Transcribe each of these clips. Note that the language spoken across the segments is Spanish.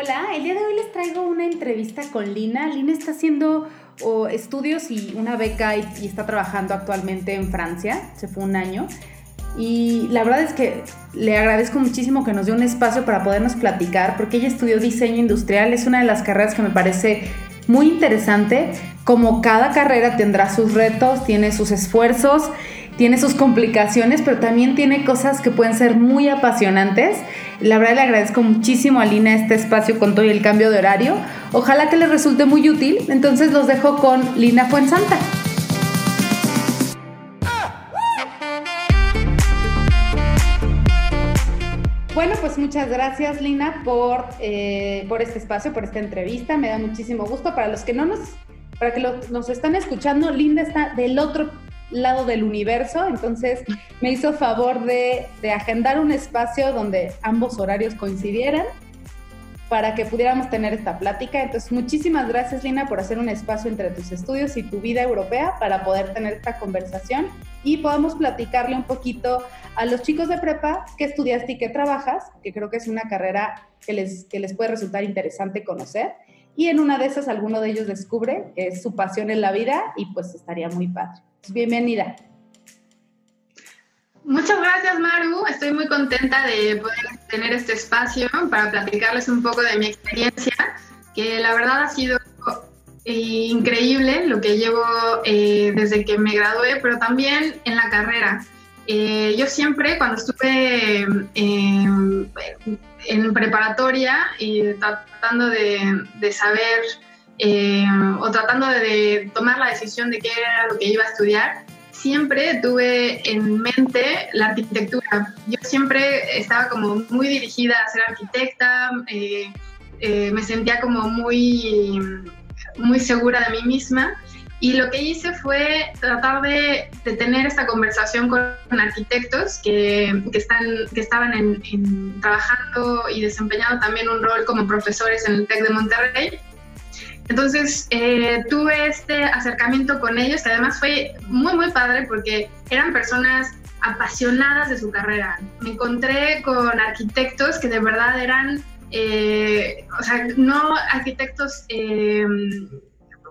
Hola, el día de hoy les traigo una entrevista con Lina. Lina está haciendo estudios y una beca y, está trabajando actualmente en Francia. Se fue un año. Y la verdad es que le agradezco muchísimo que nos dé un espacio para podernos platicar, porque ella estudió diseño industrial. Es una de las carreras que me parece muy interesante. Como cada carrera tendrá sus retos, tiene sus esfuerzos, tiene sus complicaciones, pero también tiene cosas que pueden ser muy apasionantes. La verdad le agradezco muchísimo a Lina este espacio con todo el cambio de horario. Ojalá que les resulte muy útil. Entonces los dejo con Lina Fuensanta. Bueno, pues muchas gracias Lina por, eh, por este espacio, por esta entrevista. Me da muchísimo gusto. Para los que no nos, para que nos están escuchando, Linda está del otro lado del universo, entonces me hizo favor de, agendar un espacio donde ambos horarios coincidieran para que pudiéramos tener esta plática. Entonces, muchísimas gracias, Lina, por hacer un espacio entre tus estudios y tu vida europea para poder tener esta conversación y podamos platicarle un poquito a los chicos de prepa qué estudiaste y qué trabajas, que creo que es una carrera que les, que les puede resultar interesante conocer. Y en una de esas, alguno de ellos descubre que es su pasión en la vida y pues estaría muy padre. Bienvenida. Muchas gracias, Maru. Estoy muy contenta de poder tener este espacio para platicarles un poco de mi experiencia, que la verdad ha sido eh, increíble lo que llevo eh, desde que me gradué, pero también en la carrera. Eh, yo siempre, cuando estuve en preparatoria y tratando de, saber eh, o tratando de, tomar la decisión de qué era lo que iba a estudiar, siempre tuve en mente la arquitectura. Yo siempre estaba como muy dirigida a ser arquitecta, eh, eh, me sentía como muy, muy segura de mí misma. Y lo que hice fue tratar de, de tener esta conversación con arquitectos que, que, están, que estaban en, trabajando y desempeñando también un rol como profesores en el TEC de Monterrey entonces eh, tuve este acercamiento con ellos, que además fue muy, muy padre porque eran personas apasionadas de su carrera. Me encontré con arquitectos que de verdad eran, eh, o sea, no arquitectos, eh,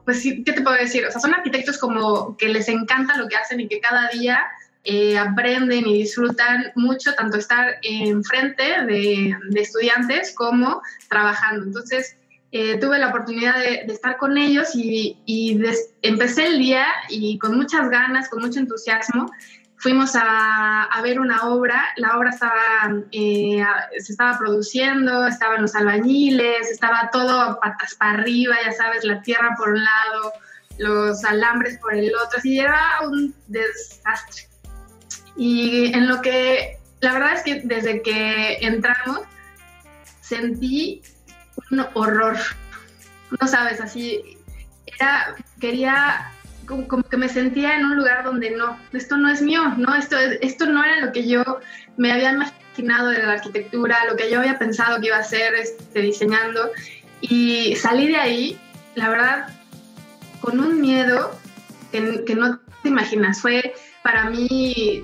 pues, ¿qué te puedo decir? O sea, son arquitectos como que les encanta lo que hacen y que cada día aprenden y disfrutan mucho tanto estar enfrente de, de estudiantes como trabajando. Entonces, eh, tuve la oportunidad de, estar con ellos y, empecé el día y con muchas ganas, con mucho entusiasmo, fuimos a, ver una obra, la obra estaba, eh, se estaba produciendo, estaban los albañiles, estaba todo patas para arriba, ya sabes, la tierra por un lado, los alambres por el otro, así era un desastre. Y en lo que, la verdad es que desde que entramos, sentí un horror. No sabes, así era, quería, como, que me sentía en un lugar donde no, esto no es mío, no, esto, esto no era lo que yo me había imaginado de la arquitectura, lo que yo había pensado que iba a ser este, diseñando. Y salí de ahí, la verdad, con un miedo que, que no te imaginas. Fue para mí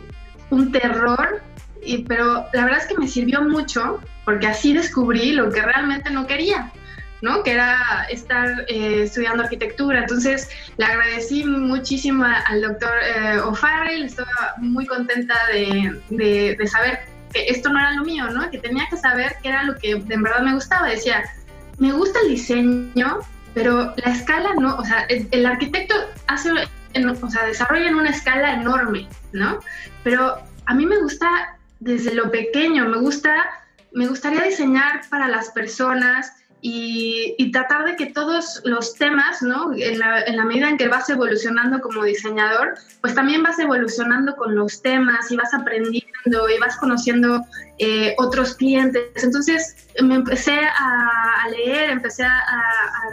un terror, y, pero la verdad es que me sirvió mucho porque así descubrí lo que realmente no quería. ¿No? que era estar eh, estudiando arquitectura. Entonces le agradecí muchísimo al doctor eh, O'Farrell, estaba muy contenta de, de, saber que esto no era lo mío, ¿no? que tenía que saber qué era lo que de verdad me gustaba. Decía, me gusta el diseño, pero la escala no, o sea, el, arquitecto hace, o sea, desarrolla en una escala enorme, ¿no? Pero a mí me gusta desde lo pequeño, me gusta me gustaría diseñar para las personas y, tratar de que todos los temas, ¿no? En la, medida en que vas evolucionando como diseñador, pues también vas evolucionando con los temas y vas aprendiendo y vas conociendo eh, otros clientes. Entonces me empecé a, leer, empecé a,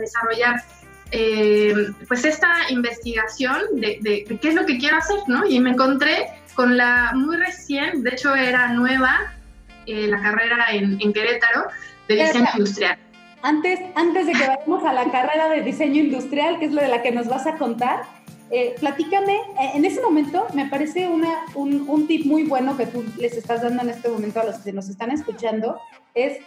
desarrollar eh, pues esta investigación de, de, qué es lo que quiero hacer, ¿no? Y me encontré con la muy recién, de hecho era nueva, eh, la carrera en, Querétaro de diseño industrial. Antes, antes de que vayamos a la carrera de diseño industrial, que es lo de la que nos vas a contar, eh, platícame, eh, en ese momento me parece una, un, un, tip muy bueno que tú les estás dando en este momento a los que nos están escuchando, es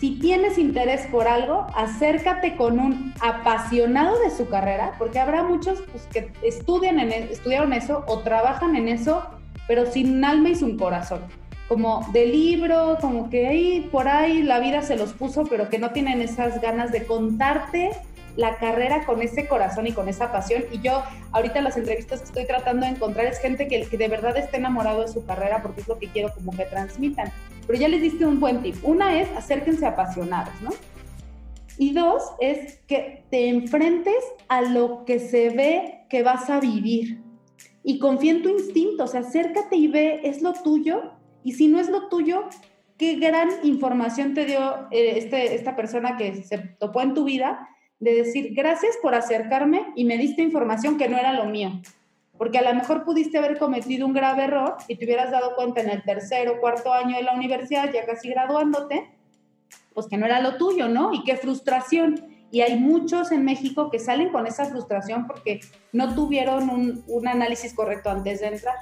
si tienes interés por algo, acércate con un apasionado de su carrera, porque habrá muchos pues, que estudian en, e, estudiaron eso o trabajan en eso, pero sin alma y sin corazón. Como de libro, como que ahí por ahí la vida se los puso, pero que no tienen esas ganas de contarte la carrera con ese corazón y con esa pasión. Y yo ahorita las entrevistas que estoy tratando de encontrar es gente que, que de verdad esté enamorado de su carrera porque es lo que quiero como que transmitan. Pero ya les diste un buen tip. Una es acérquense apasionados, ¿no? Y dos es que te enfrentes a lo que se ve que vas a vivir. Y confía en tu instinto, o sea, acércate y ve, es lo tuyo. Y si no es lo tuyo, qué gran información te dio eh, este, esta persona que se topó en tu vida de decir, gracias por acercarme y me diste información que no era lo mío. Porque a lo mejor pudiste haber cometido un grave error y te hubieras dado cuenta en el tercer o cuarto año de la universidad, ya casi graduándote, pues que no era lo tuyo, ¿no? Y qué frustración. Y hay muchos en México que salen con esa frustración porque no tuvieron un, un análisis correcto antes de entrar.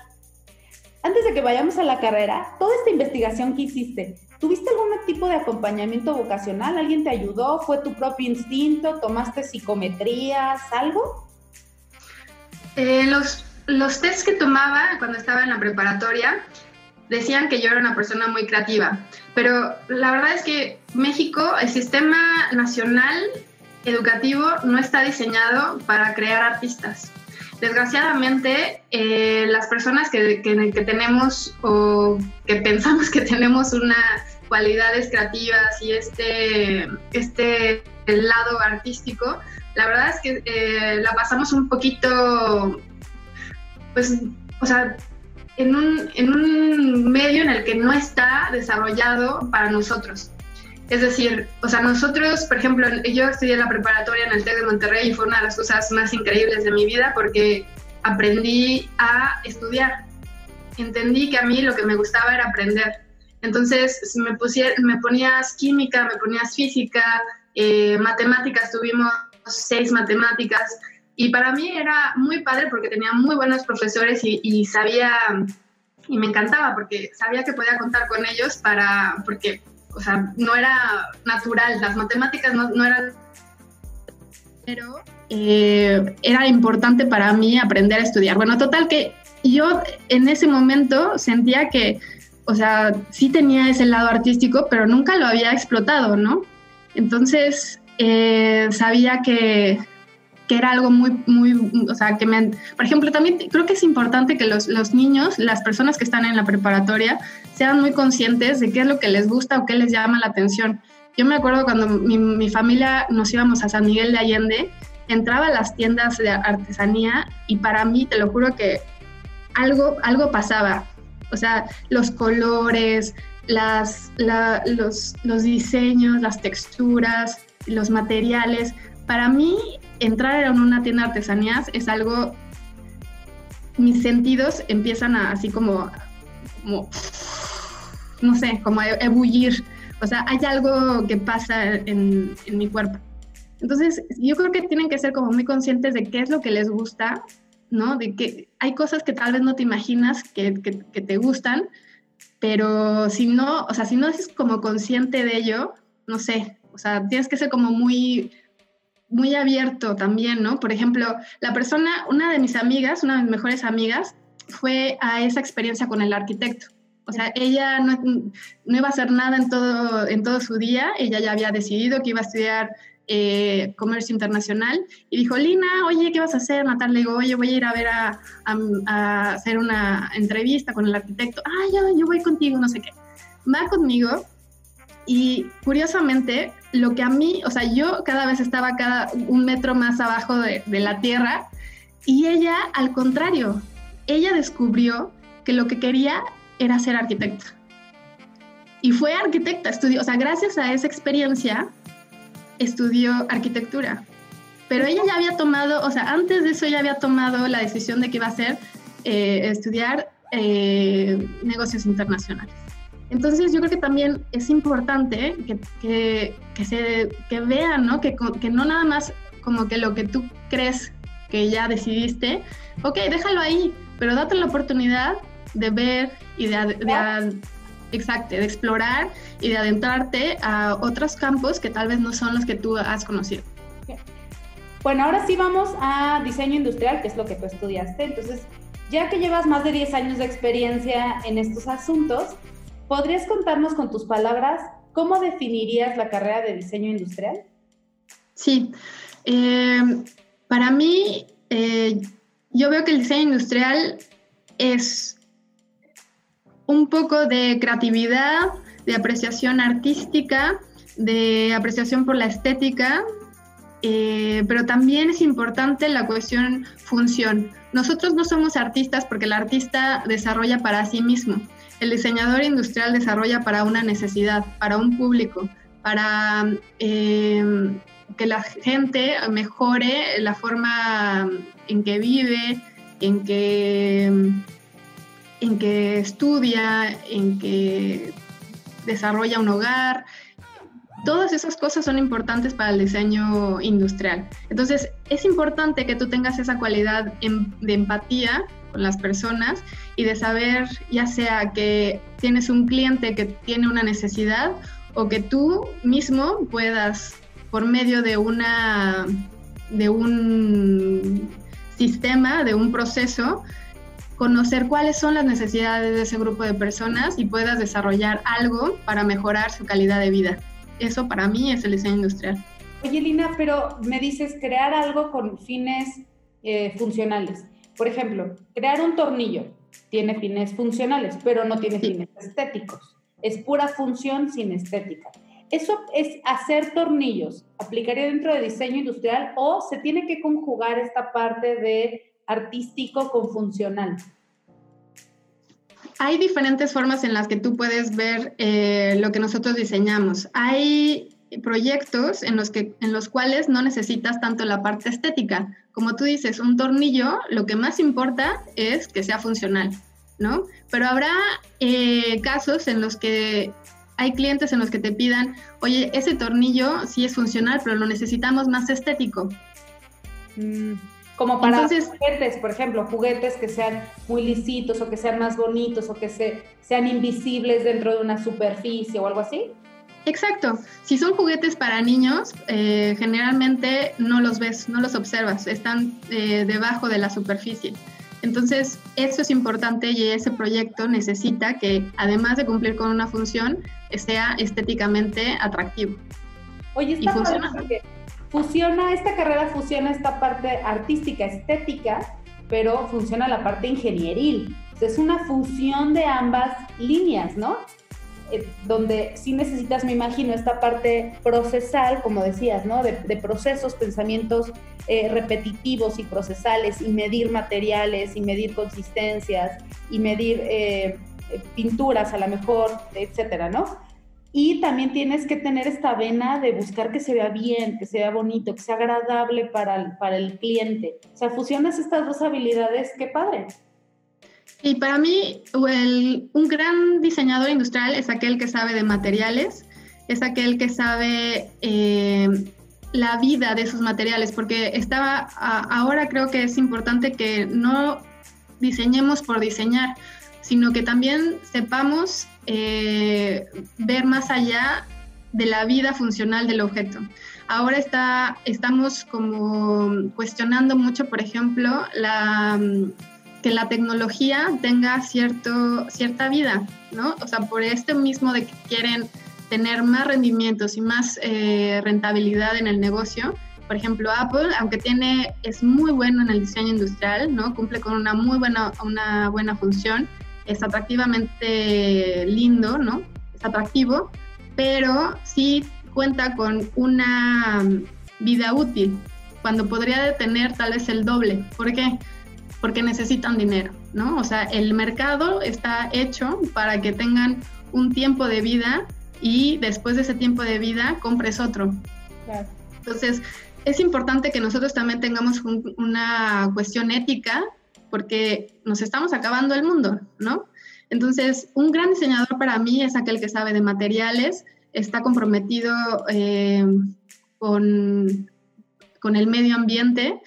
Antes de que vayamos a la carrera, toda esta investigación que hiciste, ¿Tuviste algún tipo de acompañamiento vocacional? ¿Alguien te ayudó? ¿Fue tu propio instinto? ¿Tomaste psicometrías? ¿Algo? Eh, los, los tests que tomaba cuando estaba en la preparatoria decían que yo era una persona muy creativa, pero la verdad es que México, el sistema nacional educativo no está diseñado para crear artistas. Desgraciadamente, eh, las personas que, que, tenemos o que pensamos que tenemos unas cualidades creativas y este, este lado artístico, la verdad es que eh, la pasamos un poquito, pues, o sea, en un, en un medio en el que no está desarrollado para nosotros. Es decir, o sea, nosotros, por ejemplo, yo estudié la preparatoria en el TEC de Monterrey y fue una de las cosas más increíbles de mi vida porque aprendí a estudiar. Entendí que a mí lo que me gustaba era aprender. Entonces, me, ponías química, me ponías física, eh, matemáticas, tuvimos seis matemáticas. Y para mí era muy padre porque tenía muy buenos profesores y, y sabía, y me encantaba porque sabía que podía contar con ellos para, porque o sea, no era natural, las matemáticas no, eran... Pero eh, era importante para mí aprender a estudiar. Bueno, total que yo en ese momento sentía que, o sea, sí tenía ese lado artístico, pero nunca lo había explotado, ¿no? Entonces, eh, sabía que, que era algo muy, muy, o sea, que me, por ejemplo, también creo que es importante que los, los, niños, las personas que están en la preparatoria, sean muy conscientes de qué es lo que les gusta o qué les llama la atención. Yo me acuerdo cuando mi, mi familia nos íbamos a San Miguel de Allende, entraba a las tiendas de artesanía y para mí, te lo juro que algo, algo pasaba. O sea, los colores, las, la, los, los diseños, las texturas, los materiales. Para mí entrar en una tienda de artesanías es algo, mis sentidos empiezan a así como, no sé, como a ebullir. O sea, hay algo que pasa en, en, mi cuerpo. Entonces, yo creo que tienen que ser como muy conscientes de qué es lo que les gusta, ¿no? De que hay cosas que tal vez no te imaginas que, que, que te gustan, pero si no, o sea, si no eres como consciente de ello, no sé, o sea, tienes que ser como muy muy abierto también, ¿no? Por ejemplo, la persona, una de mis amigas, una de mis mejores amigas, fue a esa experiencia con el arquitecto. O sea, ella no, no iba a hacer nada en todo, en todo su día, ella ya había decidido que iba a estudiar eh, comercio internacional y dijo, Lina, oye, ¿qué vas a hacer? Natal le digo, oye, voy a ir a ver a, a, hacer una entrevista con el arquitecto. Ah, yo, yo voy contigo, no sé qué. Va conmigo y curiosamente, lo que a mí, o sea, yo cada vez estaba cada un metro más abajo de, la tierra y ella, al contrario, ella descubrió que lo que quería era ser arquitecta. Y fue arquitecta, estudió, o sea, gracias a esa experiencia, estudió arquitectura. Pero ella ya había tomado, o sea, antes de eso ya había tomado la decisión de que iba a ser eh, estudiar eh, negocios internacionales. Entonces yo creo que también es importante que, que, que se, que vean, ¿no? Que, que no nada más como que lo que tú crees que ya decidiste, ok, déjalo ahí, pero date la oportunidad de ver y de, Exacto, de explorar y de adentrarte a otros campos que tal vez no son los que tú has conocido. Bueno, ahora sí vamos a diseño industrial, que es lo que tú estudiaste. Entonces, ya que llevas más de 10 años de experiencia en estos asuntos, ¿podrías contarnos con tus palabras cómo definirías la carrera de diseño industrial? Sí, eh, para mí, eh, yo veo que el diseño industrial es un poco de creatividad, de apreciación artística, de apreciación por la estética, eh, pero también es importante la cuestión función. Nosotros no somos artistas porque el artista desarrolla para sí mismo. El diseñador industrial desarrolla para una necesidad, para un público, para eh, que la gente mejore la forma en que vive, en que, en que estudia, en que desarrolla un hogar. Todas esas cosas son importantes para el diseño industrial. Entonces, es importante que tú tengas esa cualidad de empatía las personas y de saber, ya sea que tienes un cliente que tiene una necesidad o que tú mismo puedas por medio de una de un sistema, de un proceso, conocer cuáles son las necesidades de ese grupo de personas y puedas desarrollar algo para mejorar su calidad de vida. Eso para mí es el diseño industrial. Oye, Lina, pero me dices crear algo con fines eh, funcionales. Por ejemplo, crear un tornillo tiene fines funcionales, pero no tiene fines estéticos. Es pura función sin estética. ¿Eso es hacer tornillos? ¿Aplicaría dentro de diseño industrial o se tiene que conjugar esta parte de artístico con funcional? Hay diferentes formas en las que tú puedes ver eh, lo que nosotros diseñamos. Hay proyectos en los, que, en los cuales no necesitas tanto la parte estética. Como tú dices, un tornillo, lo que más importa es que sea funcional, ¿no? Pero habrá eh, casos en los que hay clientes en los que te pidan, oye, ese tornillo sí es funcional, pero lo necesitamos más estético. Mm, como para juguetes, por ejemplo, juguetes que sean muy lisitos o que sean más bonitos o que se, sean invisibles dentro de una superficie o algo así. Exacto. Si son juguetes para niños, eh, generalmente no los ves, no los observas, están eh, debajo de la superficie. Entonces, eso es importante y ese proyecto necesita que, además de cumplir con una función, sea estéticamente atractivo. Oye, está funciona. fusiona, esta carrera fusiona esta parte artística, estética, pero funciona la parte ingenieril. Es una fusión de ambas líneas, ¿no? Eh, donde sí necesitas, me imagino, esta parte procesal, como decías, ¿no? De, procesos, pensamientos eh, repetitivos y procesales, y medir materiales, y medir consistencias, y medir eh, pinturas a lo mejor, etcétera, ¿no? Y también tienes que tener esta vena de buscar que se vea bien, que se vea bonito, que sea agradable para el, para el cliente. O sea, fusionas estas dos habilidades, qué padre. Y para mí, un gran diseñador industrial es aquel que sabe de materiales, es aquel que sabe eh, la vida de esos materiales, porque estaba, ahora creo que es importante que no diseñemos por diseñar, sino que también sepamos eh, ver más allá de la vida funcional del objeto. Ahora está, estamos como cuestionando mucho, por ejemplo, la que la tecnología tenga cierto, cierta vida, ¿no? O sea, por esto mismo de que quieren tener más rendimientos y más eh, rentabilidad en el negocio. Por ejemplo, Apple, aunque tiene, es muy bueno en el diseño industrial, ¿no? Cumple con una muy buena, una buena función, es atractivamente lindo, ¿no? Es atractivo, pero sí cuenta con una vida útil, cuando podría tener tal vez el doble. ¿Por qué? Porque necesitan dinero, ¿no? O sea, el mercado está hecho para que tengan un tiempo de vida y después de ese tiempo de vida compres otro. Entonces, es importante que nosotros también tengamos una cuestión ética porque nos estamos acabando el mundo, ¿no? Entonces, un gran diseñador para mí es aquel que sabe de materiales, está comprometido eh, con, con el medio ambiente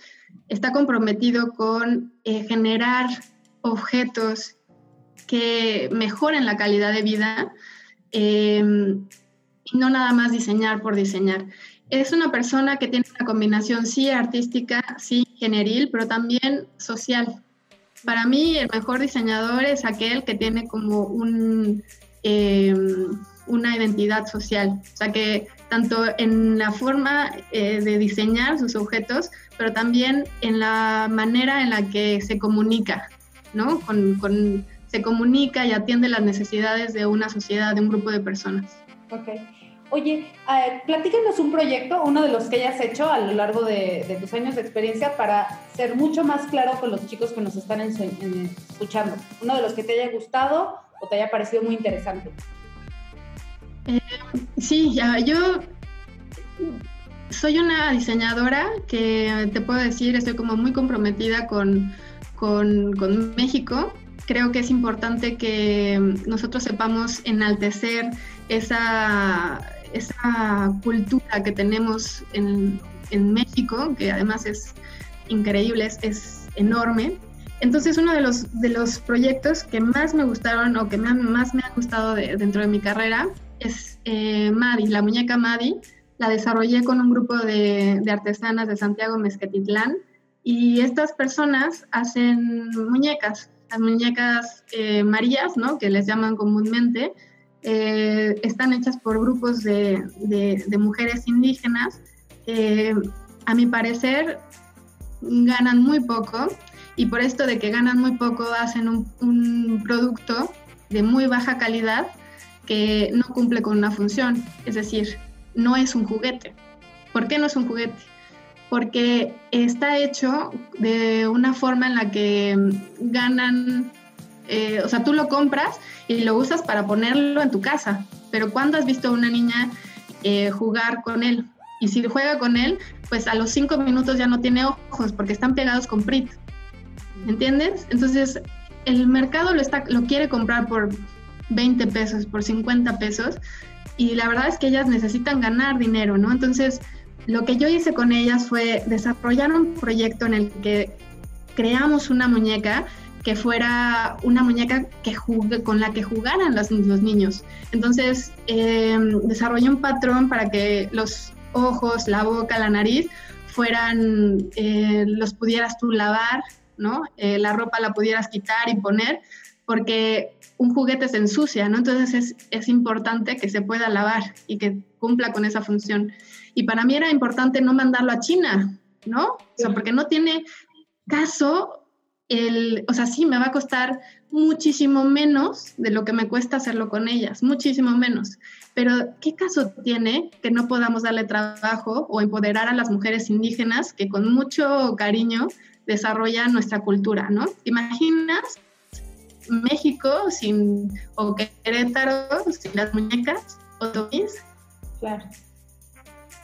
está comprometido con eh, generar objetos que mejoren la calidad de vida em, y no nada más diseñar por diseñar. Es una persona que tiene una combinación sí artística, sí generil, pero también social. Para mí el mejor diseñador es aquel que tiene como un, em, una identidad social, o sea que tanto en la forma eh, de diseñar sus objetos, pero también en la manera en la que se comunica, ¿no? Con, se comunica y atiende las necesidades de una sociedad, de un grupo de personas. Ok. Oye, platícanos un proyecto, uno de los que hayas hecho a lo largo de, tus años de experiencia para ser mucho más claro con los chicos que nos están escuchando. Uno de los que te haya gustado o te haya parecido muy interesante. Eh, sí, ya, yo soy una diseñadora que te puedo decir, estoy como muy comprometida con, con, México. Creo que es importante que nosotros sepamos enaltecer esa, esa cultura que tenemos en, en, México, que además es increíble, es, enorme. Entonces, uno de los, de los proyectos que más me gustaron o que más me ha gustado dentro de mi carrera es eh, la muñeca Madi. La desarrollé con un grupo de, artesanas de Santiago Mezquetitlán y estas personas hacen muñecas, las muñecas eh, Marías, ¿no? que les llaman comúnmente, eh, están hechas por grupos de, mujeres indígenas que a mi parecer ganan muy poco y por esto de que ganan muy poco hacen un producto de muy baja calidad que no cumple con una función, es decir, no es un juguete. ¿Por qué no es un juguete? Porque está hecho de una forma en la que ganan, eh, o sea, tú lo compras y lo usas para ponerlo en tu casa, pero ¿cuándo has visto a una niña eh, jugar con él? Y si juega con él, pues a los cinco minutos ya no tiene ojos porque están pegados con PRIT. ¿Entiendes? Entonces, el mercado lo, está, lo quiere comprar por 20 pesos, por 50 pesos, y la verdad es que ellas necesitan ganar dinero, ¿no? Entonces, lo que yo hice con ellas fue desarrollar un proyecto en el que creamos una muñeca que fuera una muñeca que jugue, con la que jugaran los, niños. Entonces, eh, desarrollé un patrón para que los ojos, la boca, la nariz fueran, eh, los pudieras tú lavar, ¿no? Eh, la ropa la pudieras quitar y poner, porque un juguete se ensucia, ¿no? Entonces es, es, importante que se pueda lavar y que cumpla con esa función. Y para mí era importante no mandarlo a China, ¿no? O sea, porque no tiene caso el, o sea, sí, me va a costar muchísimo menos de lo que me cuesta hacerlo con ellas, muchísimo menos. Pero, ¿qué caso tiene que no podamos darle trabajo o empoderar a las mujeres indígenas que con mucho cariño desarrollan nuestra cultura, ¿no? imaginas México sin, o Querétaro sin las muñecas o tomis. Claro.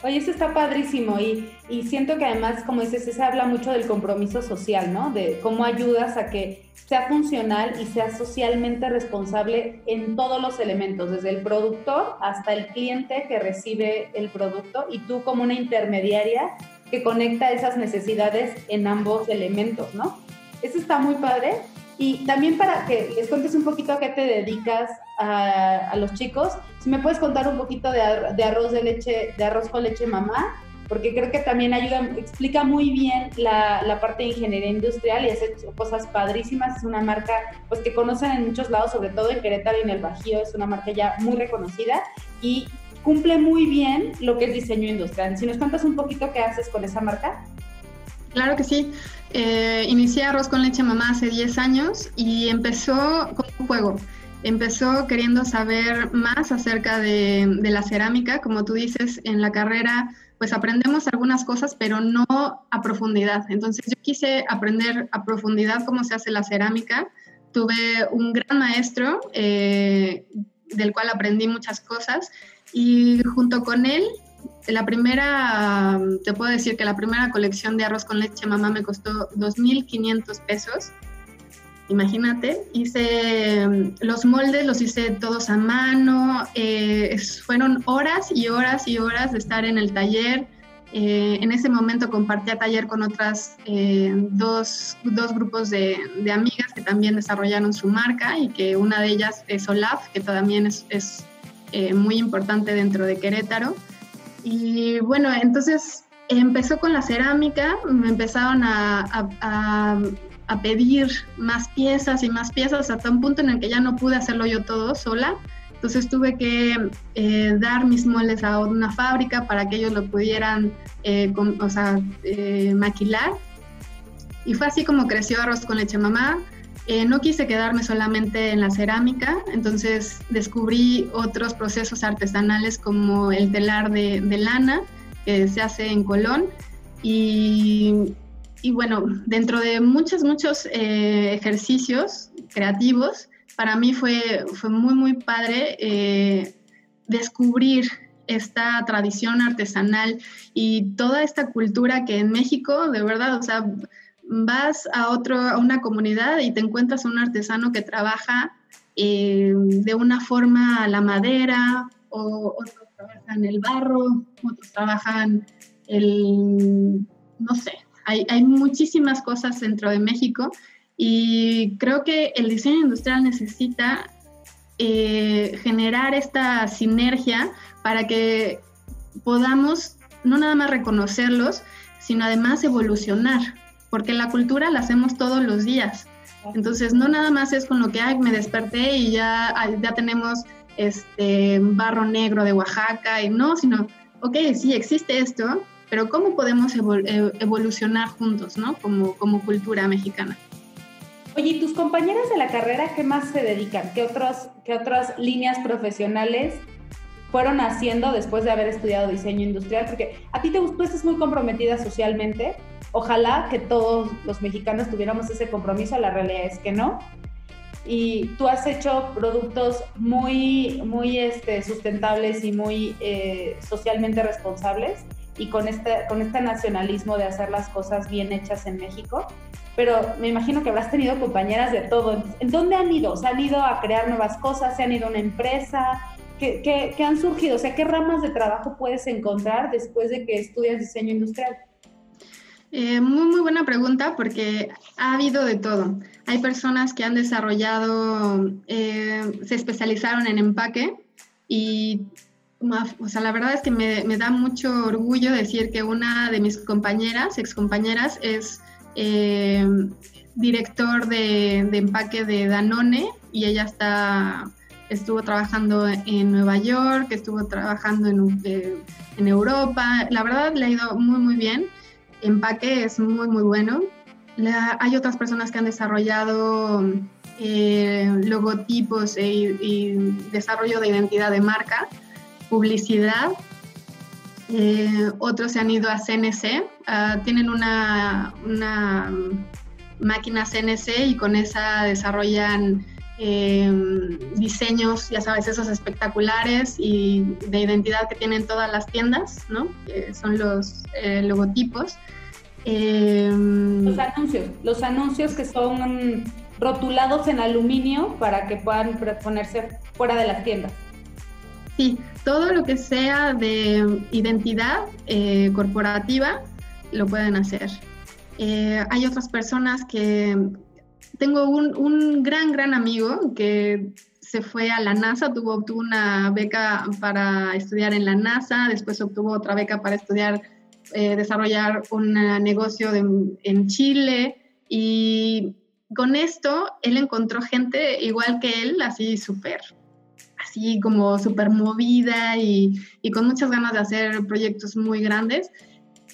Oye, eso está padrísimo y, y, siento que además, como dices, se habla mucho del compromiso social, ¿no? De cómo ayudas a que sea funcional y sea socialmente responsable en todos los elementos, desde el productor hasta el cliente que recibe el producto y tú como una intermediaria que conecta esas necesidades en ambos elementos, ¿no? Eso está muy padre y también para que les cuentes un poquito a qué te dedicas a, los chicos, si me puedes contar un poquito de, arroz de leche, de arroz con leche mamá, porque creo que también ayuda, explica muy bien la, parte de ingeniería industrial y hace cosas padrísimas. Es una marca pues que conocen en muchos lados, sobre todo en Querétaro y en el Bajío, es una marca ya muy reconocida y cumple muy bien lo que es diseño industrial. Si nos cuentas un poquito qué haces con esa marca. Claro que sí. Eh, inicié arroz con leche mamá hace 10 años y empezó como un juego. Empezó queriendo saber más acerca de, la cerámica. Como tú dices, en la carrera pues aprendemos algunas cosas, pero no a profundidad. Entonces yo quise aprender a profundidad cómo se hace la cerámica. Tuve un gran maestro eh, del cual aprendí muchas cosas y junto con él la primera, te puedo decir que la primera colección de arroz con leche mamá me costó 2.500 pesos. Imagínate, hice los moldes, los hice todos a mano, eh, fueron horas y horas y horas de estar en el taller, Eh, en ese momento compartía taller con otras eh, dos, dos, grupos de, de, amigas que también desarrollaron su marca y que una de ellas es Olaf, que también es, es muy importante dentro de Querétaro. Y bueno, entonces empezó con la cerámica, me empezaron a, a, pedir más piezas y más piezas hasta un punto en el que ya no pude hacerlo yo todo sola. Entonces tuve que eh, dar mis moldes a una fábrica para que ellos lo pudieran eh, o sea, eh, maquilar. Y fue así como creció Arroz con Leche Mamá. No quise quedarme solamente en la cerámica, entonces descubrí otros procesos artesanales como el telar de, lana, que se hace en Colón. Y, bueno, dentro de muchos, muchos ejercicios creativos, para mí fue, fue muy, muy padre eh, descubrir esta tradición artesanal y toda esta cultura que en México, de verdad, o sea, vas a, otro, a una comunidad y te encuentras un artesano que trabaja eh, de una forma a la madera, o otros trabajan el barro, otros trabajan el, no sé, hay, hay muchísimas cosas dentro de México y creo que el diseño industrial necesita eh, generar esta sinergia para que podamos no nada más reconocerlos, sino además evolucionar, porque la cultura la hacemos todos los días. Entonces, no nada más es con lo que me desperté y ya, ya tenemos este barro negro de Oaxaca, y no, sino, ok, sí existe esto, pero ¿cómo podemos e-, evolucionar juntos, ¿no? Como, como cultura mexicana. Oye, ¿y tus compañeras de la carrera qué más se dedican? ¿Qué, otros, qué otras líneas profesionales fueron haciendo después de haber estudiado diseño industrial? Porque a ti te gustó, estás muy comprometida socialmente. Ojalá que todos los mexicanos tuviéramos ese compromiso, la realidad es que no. Y tú has hecho productos muy, muy este, sustentables y muy eh, socialmente responsables y con este, con este nacionalismo de hacer las cosas bien hechas en México pero me imagino que habrás tenido compañeras de todo. ¿En dónde han ido? ¿Se han ido a crear nuevas cosas? ¿Se han ido a una empresa? ¿Qué, han surgido? O sea, ¿qué ramas de trabajo puedes encontrar después de que estudias diseño industrial? Eh, muy, muy buena pregunta porque ha habido de todo. Hay personas que han desarrollado, eh, se especializaron en empaque y, o sea, la verdad es que me, me da mucho orgullo decir que una de mis compañeras, excompañeras, es eh, director de, empaque de Danone y ella está, estuvo trabajando en Nueva York, estuvo trabajando en, eh, en Europa. La verdad le ha ido muy, muy bien. Empaque es muy, muy bueno. hay otras personas que han desarrollado eh, logotipos y desarrollo de identidad de marca, publicidad eh, otros se han ido a CNC, ah, tienen una, una, máquina CNC y con esa desarrollan em, diseños, ya sabes, esos espectaculares y de identidad que tienen todas las tiendas, ¿no? son los eh, logotipos. Em, los anuncios, los anuncios que son rotulados en aluminio para que puedan ponerse fuera de las tiendas. Sí, todo lo que sea de identidad eh, corporativa lo pueden hacer. Eh, hay otras personas que... Tengo un, gran, gran amigo que se fue a la NASA, tuvo, una beca para estudiar en la NASA, después obtuvo otra beca para estudiar, eh, desarrollar un negocio en Chile y con esto él encontró gente igual que él, así súper así como súper movida y, y, con muchas ganas de hacer proyectos muy grandes.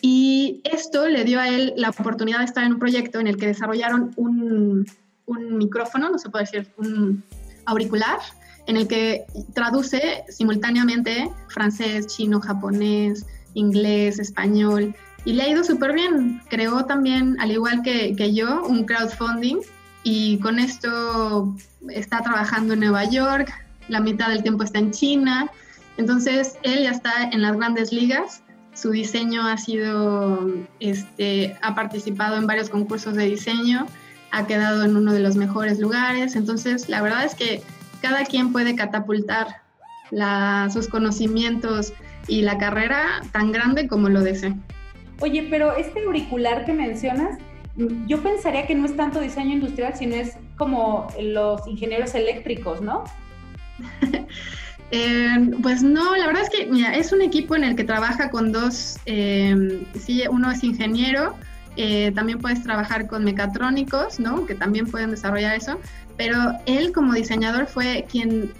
Y esto le dio a él la oportunidad de estar en un proyecto en el que desarrollaron un, un micrófono, no se puede decir, un auricular, en el que traduce simultáneamente francés, chino, japonés, inglés, español. Y le ha ido súper bien. Creó también, al igual que, que yo, un crowdfunding y con esto está trabajando en Nueva York, la mitad del tiempo está en China. Entonces, él ya está en las grandes ligas. Su diseño ha sido, este, ha participado en varios concursos de diseño, ha quedado en uno de los mejores lugares. Entonces, la verdad es que cada quien puede catapultar sus conocimientos y la carrera tan grande como lo desee. Oye, pero este auricular que mencionas, yo pensaría que no es tanto diseño industrial, sino es como los ingenieros eléctricos, ¿no? Eh, pues no, la verdad es que mira, es un equipo en el que trabaja con dos, eh, sí, uno es ingeniero, eh, también puedes trabajar con mecatrónicos, ¿no? Que también pueden desarrollar eso, pero él como diseñador fue quien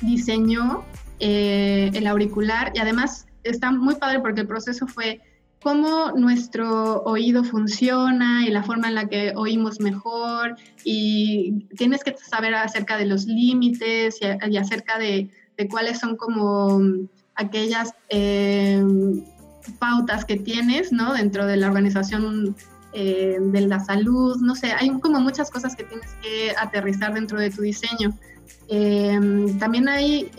diseñó el auricular y además está muy padre porque el proceso fue cómo nuestro oído funciona y la forma en la que oímos mejor y tienes que saber acerca de los límites y, acerca de, cuáles son como aquellas eh, pautas que tienes ¿no? dentro de la organización eh, de la salud, no sé, hay como muchas cosas que tienes que aterrizar dentro de tu diseño. Eh, también hay,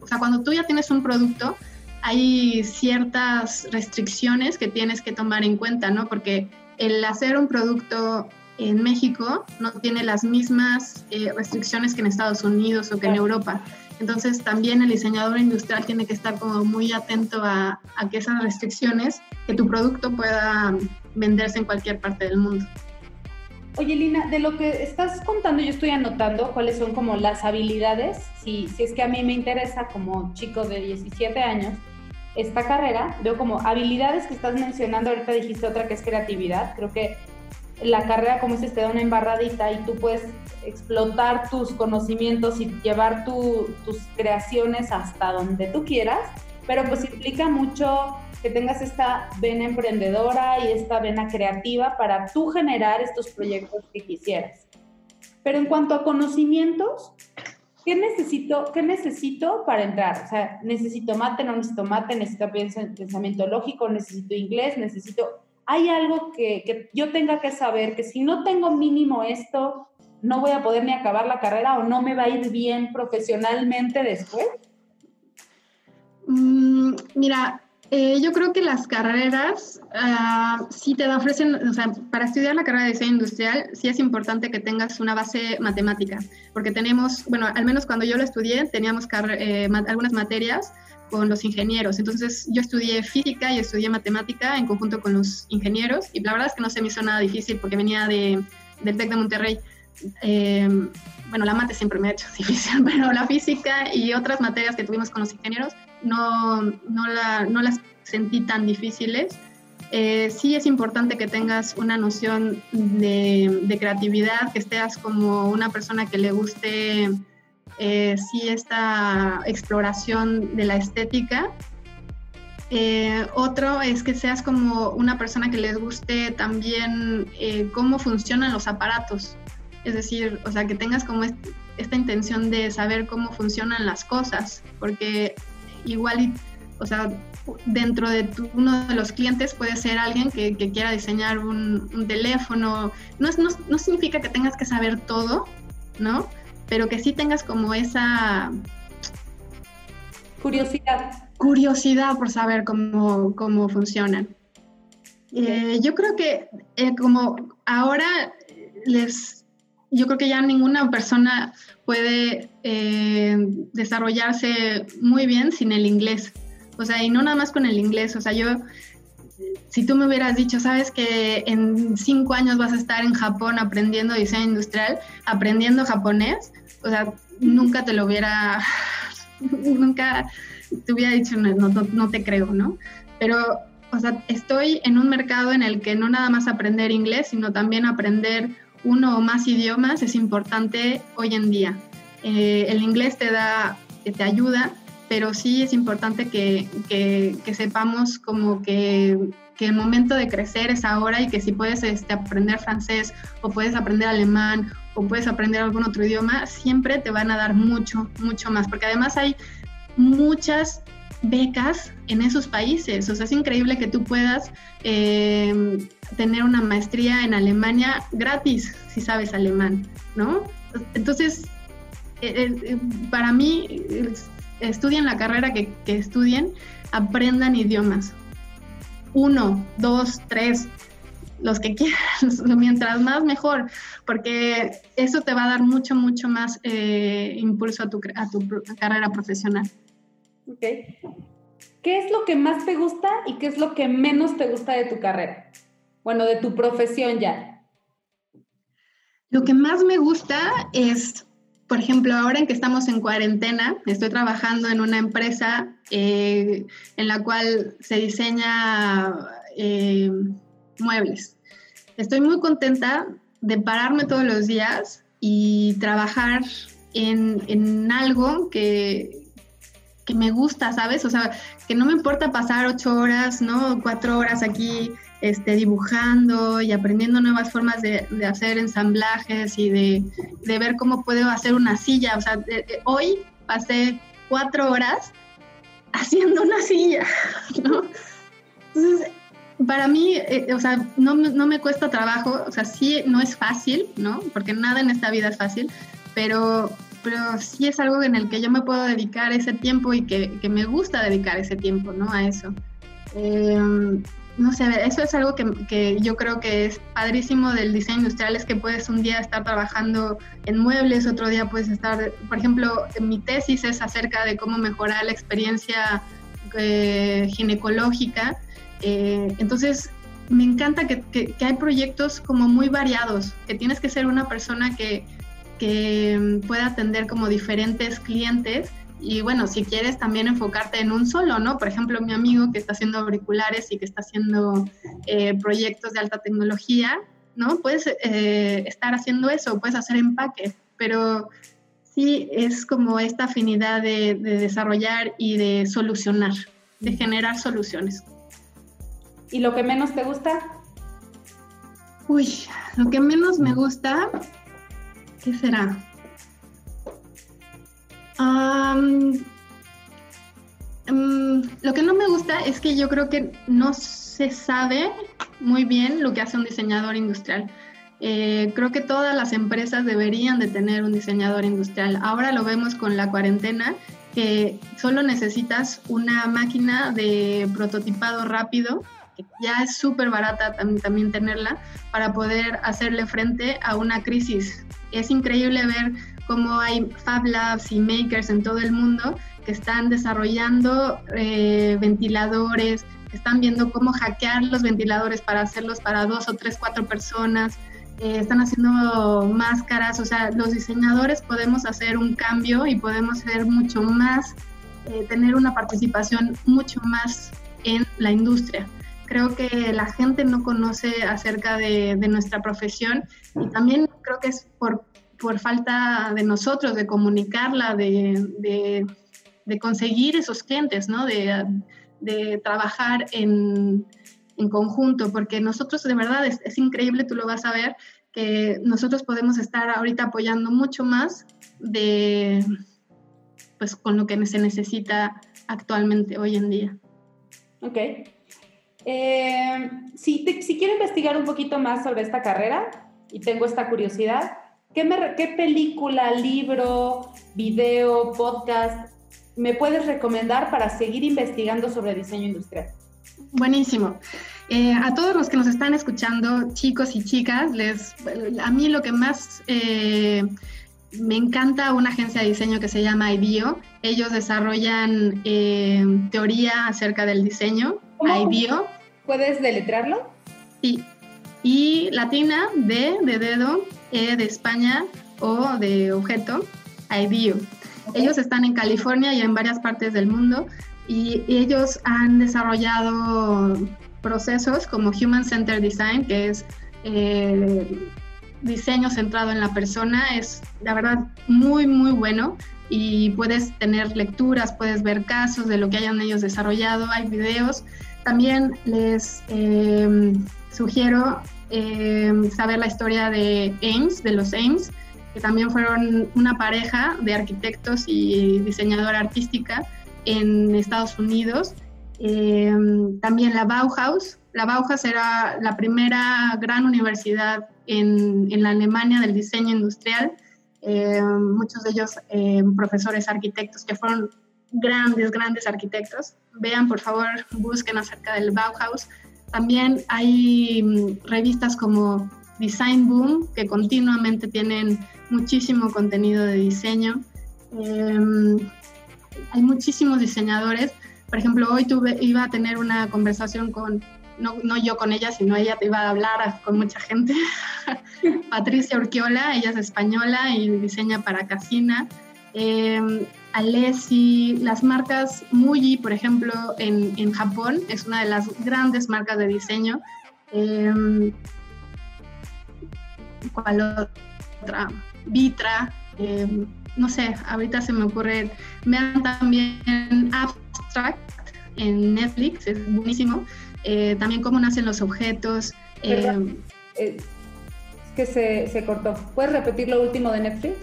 o sea, cuando tú ya tienes un producto, hay ciertas restricciones que tienes que tomar en cuenta, ¿no? Porque el hacer un producto en México no tiene las mismas eh, restricciones que en Estados Unidos o que en Europa. Entonces también el diseñador industrial tiene que estar como muy atento a, a que esas restricciones, que tu producto pueda venderse en cualquier parte del mundo. Oye, Lina, de lo que estás contando, yo estoy anotando cuáles son como las habilidades, si, si es que a mí me interesa como chico de 17 años, esta carrera, veo como habilidades que estás mencionando, ahorita dijiste otra que es creatividad, creo que la carrera como dices te da una embarradita y tú puedes explotar tus conocimientos y llevar tus creaciones hasta donde tú quieras, pero pues implica mucho que tengas esta vena emprendedora y esta vena creativa para tú generar estos proyectos que quisieras. Pero en cuanto a conocimientos, ¿qué necesito, ¿qué necesito para entrar? O sea, necesito mate, no necesito mate, necesito pensamiento lógico, necesito inglés, necesito... Hay algo que, que yo tenga que saber, que si no tengo mínimo esto, no voy a poder ni acabar la carrera o no me va a ir bien profesionalmente después. Mm, mira, eh, yo creo que las carreras uh, sí te ofrecen, o sea, para estudiar la carrera de diseño industrial sí es importante que tengas una base matemática, porque tenemos, bueno, al menos cuando yo lo estudié, teníamos eh, algunas materias con los ingenieros. Entonces yo estudié física y estudié matemática en conjunto con los ingenieros y la verdad es que no se me hizo nada difícil porque venía de, del TEC de Monterrey. Eh, bueno, la mate siempre me ha hecho difícil, pero la física y otras materias que tuvimos con los ingenieros no, no, la, no las sentí tan difíciles. Eh, sí es importante que tengas una noción de, creatividad, que estés como una persona que le guste eh, sí esta exploración de la estética. Otro es que seas como una persona que les guste también cómo funcionan los aparatos. Es decir, o sea, que tengas como esta intención de saber cómo funcionan las cosas, porque igual, o sea, dentro de uno de los clientes puede ser alguien que, quiera diseñar un, teléfono. No, no, no, significa que tengas que saber todo, ¿no? Pero que sí tengas como esa... Curiosidad. Curiosidad por saber cómo, cómo funcionan. Eh, yo creo que eh, como ahora les yo creo que ya ninguna persona puede eh, desarrollarse muy bien sin el inglés. O sea, y no nada más con el inglés. O sea, yo, si tú me hubieras dicho, sabes que en cinco años vas a estar en Japón aprendiendo diseño industrial, aprendiendo japonés, o sea, nunca te lo hubiera, nunca te hubiera dicho, no, no, no te creo, ¿no? Pero, o sea, estoy en un mercado en el que no nada más aprender inglés, sino también aprender uno o más idiomas es importante hoy en día. Eh, el inglés te da, te ayuda, pero sí es importante que, que, sepamos como que, que, el momento de crecer es ahora y que si puedes este, aprender francés o puedes aprender alemán o puedes aprender algún otro idioma, siempre te van a dar mucho, mucho más, porque además hay muchas becas en esos países. O sea, es increíble que tú puedas eh, tener una maestría en Alemania gratis si sabes alemán, ¿no? Entonces, eh, eh, para mí, estudien la carrera que, estudien, aprendan idiomas. Uno, dos, tres, los que quieran, mientras más mejor, porque eso te va a dar mucho, mucho más impulso a tu, a tu carrera profesional. Ok. ¿Qué es lo que más te gusta y qué es lo que menos te gusta de tu carrera? Bueno, de tu profesión ya. Lo que más me gusta es, por ejemplo, ahora en que estamos en cuarentena, estoy trabajando en una empresa eh, en la cual se diseña eh, muebles. Estoy muy contenta de pararme todos los días y trabajar en, en algo que, que me gusta, ¿sabes? O sea, que no me importa pasar ocho horas, ¿no? Cuatro horas aquí este, dibujando y aprendiendo nuevas formas de, hacer ensamblajes y de, ver cómo puedo hacer una silla. O sea, hoy pasé cuatro horas haciendo una silla, ¿no? Entonces, para mí, eh, o sea, no, no me cuesta trabajo, o sea, sí, no es fácil, ¿no? Porque nada en esta vida es fácil, pero pero sí es algo en el que yo me puedo dedicar ese tiempo y que, que me gusta dedicar ese tiempo, ¿no? A eso. Em, no sé, eso es algo que, que, yo creo que es padrísimo del diseño industrial, es que puedes un día estar trabajando en muebles, otro día puedes estar, por ejemplo, mi tesis es acerca de cómo mejorar la experiencia eh, ginecológica. Eh, entonces, me encanta que, que, que, hay proyectos como muy variados, que tienes que ser una persona que, que mm, pueda atender como diferentes clientes y bueno, si quieres también enfocarte en un solo, ¿no? Por ejemplo, mi amigo que está haciendo auriculares y que está haciendo eh, proyectos de alta tecnología, ¿no? Puedes eh, estar haciendo eso, puedes hacer empaque, pero sí es como esta afinidad de, de desarrollar y de solucionar, de generar soluciones. ¿Y lo que menos te gusta? Uy, lo que menos me gusta ¿Qué será? lo que no me gusta es que yo creo que no se sabe muy bien lo que hace un diseñador industrial. Eh, creo que todas las empresas deberían de tener un diseñador industrial. Ahora lo vemos con la cuarentena, que solo necesitas una máquina de prototipado rápido, ya es súper barata también tenerla, para poder hacerle frente a una crisis. Es increíble ver cómo hay Fab Labs y makers en todo el mundo que están desarrollando eh, ventiladores, están viendo cómo hackear los ventiladores para hacerlos para dos o tres, cuatro personas, eh, están haciendo máscaras, o sea, los diseñadores podemos hacer un cambio y podemos ser mucho más, eh, tener una participación mucho más en la industria creo que la gente no conoce acerca de, nuestra profesión y también creo que es por, por falta de nosotros, de comunicarla, de, de, conseguir esos clientes, ¿no? de, trabajar en, en, conjunto, porque nosotros de verdad es, es, increíble, tú lo vas a ver, que nosotros podemos estar ahorita apoyando mucho más de pues con lo que se necesita actualmente hoy en día. Ok, eh, si, si, quiero investigar un poquito más sobre esta carrera y tengo esta curiosidad, ¿qué, me, ¿qué película, libro, video, podcast me puedes recomendar para seguir investigando sobre diseño industrial? Buenísimo. Eh, a todos los que nos están escuchando, chicos y chicas, les, a mí lo que más eh, me encanta una agencia de diseño que se llama IDEO. Ellos desarrollan teoría acerca del diseño IDEO. ¿Puedes deletrearlo? Sí. Y latina, D de dedo, E de España, O de objeto, IDEO. Ellos están en California y en varias partes del mundo y ellos han desarrollado procesos como Human Centered Design, que es eh, diseño centrado en la persona. Es la verdad muy, muy bueno y puedes tener lecturas, puedes ver casos de lo que hayan ellos desarrollado, hay videos también les eh, sugiero eh, saber la historia de Ames, de los Ames, que también fueron una pareja de arquitectos y diseñadora artística en Estados Unidos. Eh, también la Bauhaus. La Bauhaus era la primera gran universidad en, en la Alemania del diseño industrial. Muchos de ellos profesores arquitectos que fueron grandes, grandes arquitectos. Vean, por favor, busquen acerca del Bauhaus. También hay mm, revistas como Design Boom, que continuamente tienen muchísimo contenido de diseño. Em, hay muchísimos diseñadores. Por ejemplo, hoy tuve, iba a tener una conversación con, no, no yo con ella, sino ella te iba a hablar con mucha gente. Patricia Urquiola, ella es española y diseña para Casina. Eh, Alessi, las marcas Muji, por ejemplo, en, en, Japón, es una de las grandes marcas de diseño. Eh, ¿Cuál otra? Vitra, eh, no sé, ahorita se me ocurre. Vean también Abstract en Netflix, es buenísimo. Eh, también cómo nacen los objetos. Eh, es que se, se cortó. ¿Puedes repetir lo último de Netflix?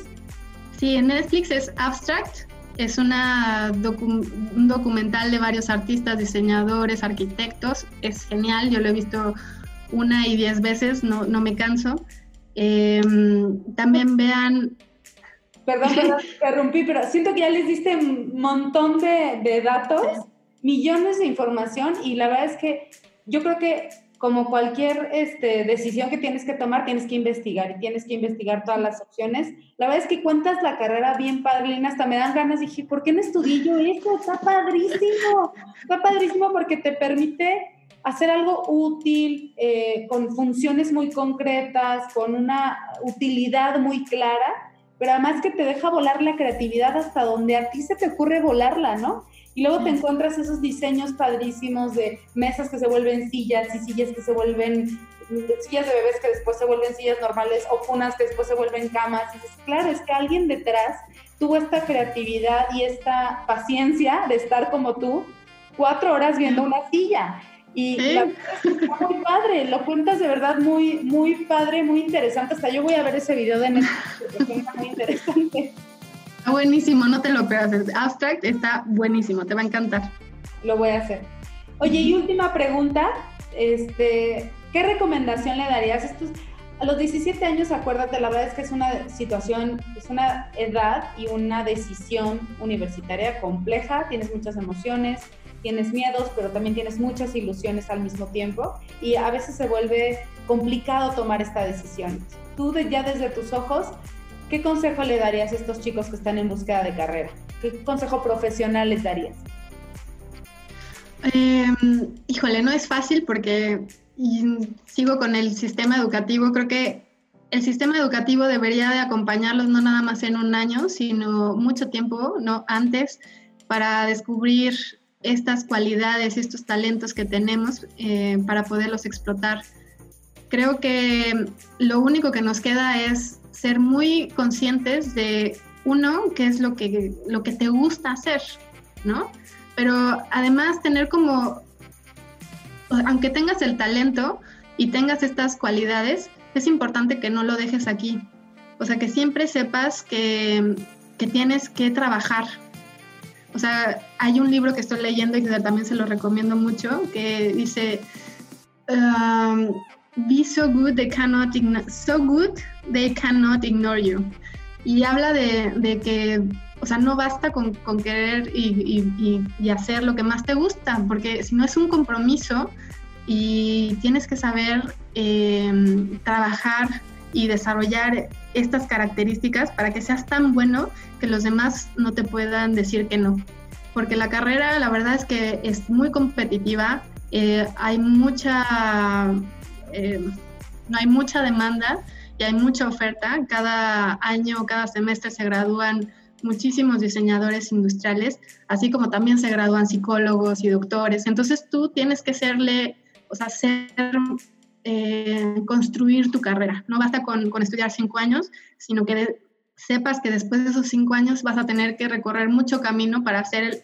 Sí, en Netflix es Abstract, es una un documental de varios artistas, diseñadores, arquitectos. Es genial, yo lo he visto una y diez veces, no, no me canso. Eh, también vean... Perdón, perdón, interrumpí, pero siento que ya les diste un montón de, de datos, sí. Millones de información y la verdad es que yo creo que como cualquier este, decisión que tienes que tomar, tienes que investigar y tienes que investigar todas las opciones. La verdad es que cuentas la carrera bien padre, hasta me dan ganas. Dije, ¿por qué no estudié yo esto? Está padrísimo. Está padrísimo porque te permite hacer algo útil, eh, con funciones muy concretas, con una utilidad muy clara, pero además que te deja volar la creatividad hasta donde a ti se te ocurre volarla, ¿no? Y luego te encuentras esos diseños padrísimos de mesas que se vuelven sillas y sillas que se vuelven sillas de bebés que después se vuelven sillas normales o cunas que después se vuelven camas. Y dices, claro, es que alguien detrás tuvo esta creatividad y esta paciencia de estar como tú cuatro horas viendo una silla. Y ¿Sí? la está muy padre, lo cuentas de verdad muy, muy padre, muy interesante. Hasta yo voy a ver ese video de Netflix porque está muy interesante. Está buenísimo, no te lo pierdas. Abstract está buenísimo, te va a encantar. Lo voy a hacer. Oye, y última pregunta, este, ¿qué recomendación le darías? Estos, a los 17 años, acuérdate, la verdad es que es una situación, es una edad y una decisión universitaria compleja, tienes muchas emociones, tienes miedos, pero también tienes muchas ilusiones al mismo tiempo y a veces se vuelve complicado tomar esta decisión. Tú de, ya desde tus ojos, ¿qué consejo le darías a estos chicos que están en búsqueda de carrera? ¿Qué consejo profesional les darías? Eh, híjole, no es fácil porque sigo con el sistema educativo. Creo que el sistema educativo debería de acompañarlos no nada más en un año, sino mucho tiempo, no antes, para descubrir estas cualidades, estos talentos que tenemos eh, para poderlos explotar. Creo que lo único que nos queda es ser muy conscientes de uno, qué es lo que, lo que te gusta hacer, ¿no? Pero además tener como, aunque tengas el talento y tengas estas cualidades, es importante que no lo dejes aquí. O sea, que siempre sepas que, que tienes que trabajar, o sea, hay un libro que estoy leyendo y que también se lo recomiendo mucho, que dice, um, be so good they cannot so good they cannot ignore you. Y habla de, de que, o sea, no basta con, querer y, hacer lo que más te gusta, porque si no es un compromiso y tienes que saber eh, trabajar y desarrollar estas características para que seas tan bueno que los demás no te puedan decir que no. Porque la carrera, la verdad es que es muy competitiva, eh, hay mucha, eh, no hay mucha demanda y hay mucha oferta. Cada año, cada semestre se gradúan muchísimos diseñadores industriales, así como también se gradúan psicólogos y doctores. Entonces tú tienes que serle, o sea, ser eh, construir tu carrera. No basta con, con, estudiar cinco años, sino que sepas que después de esos cinco años vas a tener que recorrer mucho camino para ser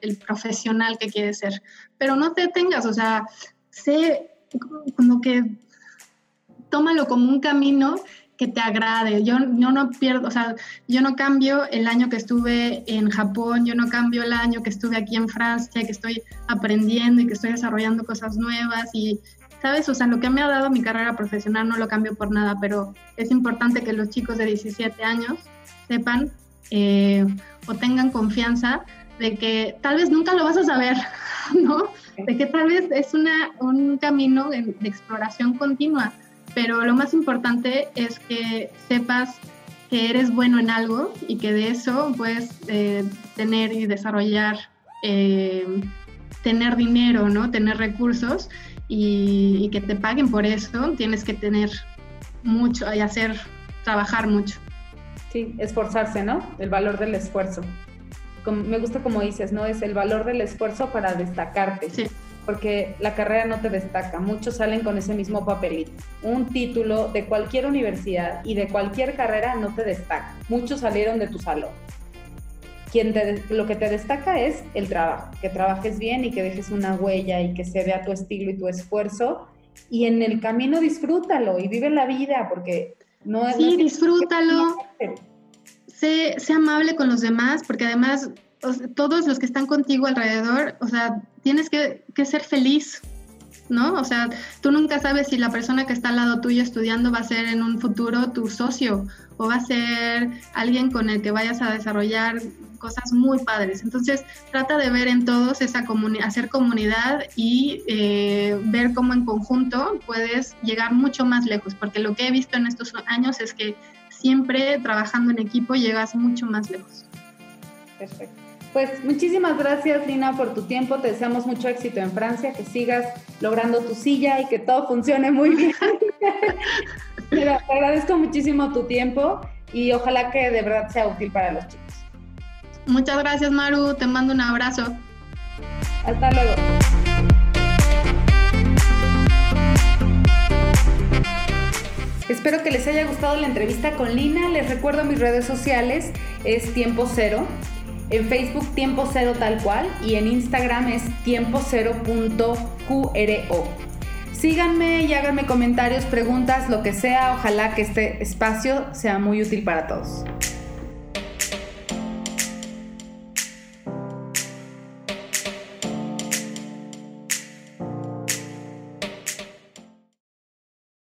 el profesional que quieres ser. Pero no te detengas, o sea, sé como que tómalo como un camino que te agrade. Yo, yo no pierdo, o sea, yo no cambio el año que estuve en Japón, yo no cambio el año que estuve aquí en Francia, que estoy aprendiendo y que estoy desarrollando cosas nuevas y, ¿sabes? O sea, lo que me ha dado mi carrera profesional no lo cambio por nada, pero es importante que los chicos de 17 años sepan eh, o tengan confianza de que tal vez nunca lo vas a saber, ¿no? De que tal vez es una, un camino de, exploración continua, pero lo más importante es que sepas que eres bueno en algo y que de eso puedes eh, tener y desarrollar, eh, tener dinero, ¿no? Tener recursos y, que te paguen por eso, tienes que tener mucho y hacer, trabajar mucho. Sí, esforzarse, ¿no? El valor del esfuerzo. me gusta como dices, ¿no? Es el valor del esfuerzo para destacarte. Sí porque la carrera no te destaca. Muchos salen con ese mismo papelito. Un título de cualquier universidad y de cualquier carrera no te destaca. Muchos salieron de tu salón. Quien lo que te destaca es el trabajo, que trabajes bien y que dejes una huella y que se vea tu estilo y tu esfuerzo. Y en el camino disfrútalo y vive la vida, porque no es... Sí, disfrútalo. Sé, sé amable con los demás, porque además todos los que están contigo alrededor, o sea, tienes que, ser feliz, ¿no? O sea, tú nunca sabes si la persona que está al lado tuyo estudiando va a ser en un futuro tu socio o va a ser alguien con el que vayas a desarrollar cosas muy padres. Entonces, trata de ver en todos esa comunidad, hacer comunidad y eh, ver cómo en conjunto puedes llegar mucho más lejos, porque lo que he visto en estos años es que siempre trabajando en equipo llegas mucho más lejos. Perfecto. Pues muchísimas gracias, Lina, por tu tiempo. Te deseamos mucho éxito en Francia, que sigas logrando tu silla y que todo funcione muy bien. te agradezco muchísimo tu tiempo y ojalá que de verdad sea útil para los chicos. Muchas gracias, Maru. Te mando un abrazo. Hasta luego. Espero que les haya gustado la entrevista con Lina. Les recuerdo mis redes sociales, es tiempo cero. En Facebook tiempo cero tal cual y en Instagram es tiempo cero.qro. Síganme y háganme comentarios, preguntas, lo que sea. Ojalá que este espacio sea muy útil para todos.